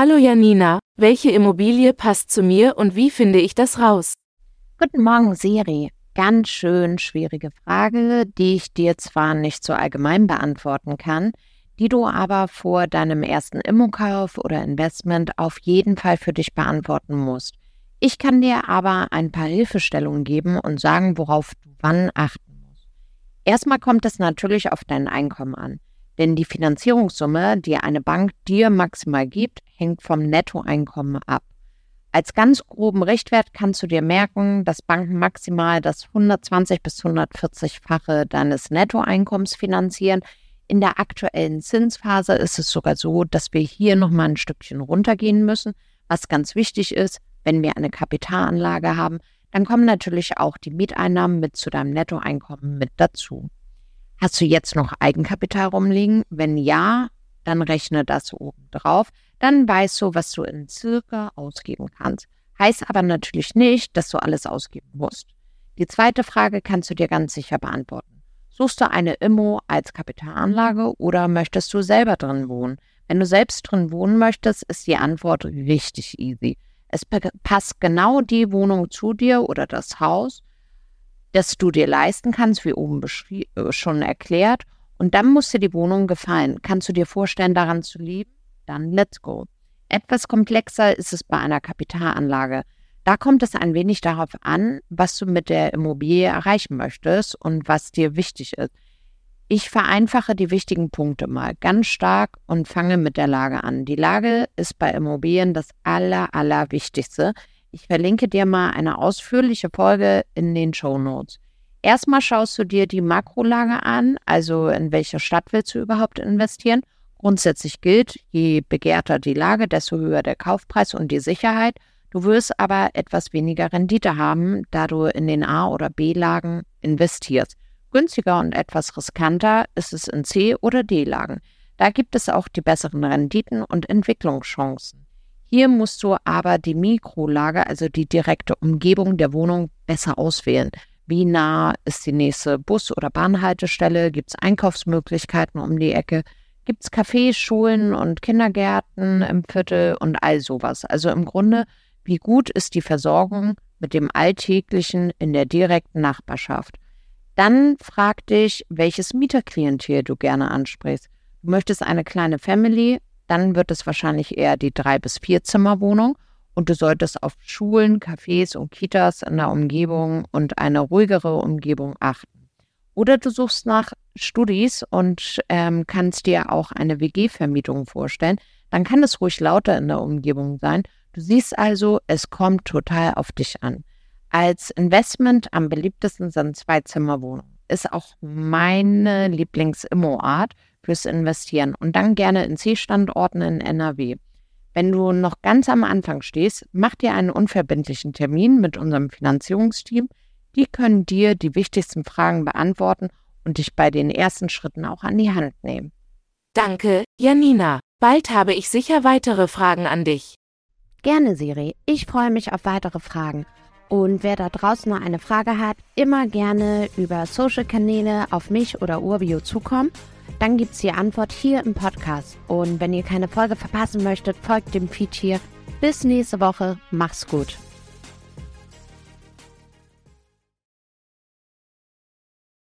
Hallo Janina, welche Immobilie passt zu mir und wie finde ich das raus? Guten Morgen, Siri. Ganz schön schwierige Frage, die ich dir zwar nicht so allgemein beantworten kann, die du aber vor deinem ersten Immokauf oder Investment auf jeden Fall für dich beantworten musst. Ich kann dir aber ein paar Hilfestellungen geben und sagen, worauf du wann achten musst. Erstmal kommt es natürlich auf dein Einkommen an. Denn die Finanzierungssumme, die eine Bank dir maximal gibt, hängt vom Nettoeinkommen ab. Als ganz groben Richtwert kannst du dir merken, dass Banken maximal das 120 bis 140-fache deines Nettoeinkommens finanzieren. In der aktuellen Zinsphase ist es sogar so, dass wir hier nochmal ein Stückchen runtergehen müssen. Was ganz wichtig ist, wenn wir eine Kapitalanlage haben, dann kommen natürlich auch die Mieteinnahmen mit zu deinem Nettoeinkommen mit dazu. Hast du jetzt noch Eigenkapital rumliegen? Wenn ja, dann rechne das oben drauf. Dann weißt du, was du in circa ausgeben kannst. Heißt aber natürlich nicht, dass du alles ausgeben musst. Die zweite Frage kannst du dir ganz sicher beantworten. Suchst du eine Immo als Kapitalanlage oder möchtest du selber drin wohnen? Wenn du selbst drin wohnen möchtest, ist die Antwort richtig easy. Es passt genau die Wohnung zu dir oder das Haus das du dir leisten kannst, wie oben äh, schon erklärt. Und dann muss dir die Wohnung gefallen. Kannst du dir vorstellen, daran zu leben? Dann let's go. Etwas komplexer ist es bei einer Kapitalanlage. Da kommt es ein wenig darauf an, was du mit der Immobilie erreichen möchtest und was dir wichtig ist. Ich vereinfache die wichtigen Punkte mal ganz stark und fange mit der Lage an. Die Lage ist bei Immobilien das Aller, Allerwichtigste. Ich verlinke dir mal eine ausführliche Folge in den Show Notes. Erstmal schaust du dir die Makrolage an, also in welche Stadt willst du überhaupt investieren. Grundsätzlich gilt, je begehrter die Lage, desto höher der Kaufpreis und die Sicherheit. Du wirst aber etwas weniger Rendite haben, da du in den A- oder B-Lagen investierst. Günstiger und etwas riskanter ist es in C- oder D-Lagen. Da gibt es auch die besseren Renditen und Entwicklungschancen. Hier musst du aber die Mikrolage, also die direkte Umgebung der Wohnung, besser auswählen. Wie nah ist die nächste Bus- oder Bahnhaltestelle? Gibt es Einkaufsmöglichkeiten um die Ecke? Gibt es Cafés, Schulen und Kindergärten im Viertel und all sowas? Also im Grunde, wie gut ist die Versorgung mit dem Alltäglichen in der direkten Nachbarschaft? Dann frag dich, welches Mieterklientel du gerne ansprichst. Du möchtest eine kleine Family dann wird es wahrscheinlich eher die drei bis vier Zimmerwohnung und du solltest auf Schulen, Cafés und Kitas in der Umgebung und eine ruhigere Umgebung achten. Oder du suchst nach Studis und ähm, kannst dir auch eine WG-Vermietung vorstellen. Dann kann es ruhig lauter in der Umgebung sein. Du siehst also, es kommt total auf dich an. Als Investment am beliebtesten sind zwei Zimmerwohnungen. Ist auch meine Lieblings-Immo-Art fürs Investieren und dann gerne in C-Standorten in NRW. Wenn du noch ganz am Anfang stehst, mach dir einen unverbindlichen Termin mit unserem Finanzierungsteam. Die können dir die wichtigsten Fragen beantworten und dich bei den ersten Schritten auch an die Hand nehmen. Danke, Janina. Bald habe ich sicher weitere Fragen an dich. Gerne, Siri. Ich freue mich auf weitere Fragen. Und wer da draußen noch eine Frage hat, immer gerne über Social-Kanäle auf mich oder Urbio zukommen dann gibt es die Antwort hier im Podcast. Und wenn ihr keine Folge verpassen möchtet, folgt dem Feed hier. Bis nächste Woche. Mach's gut.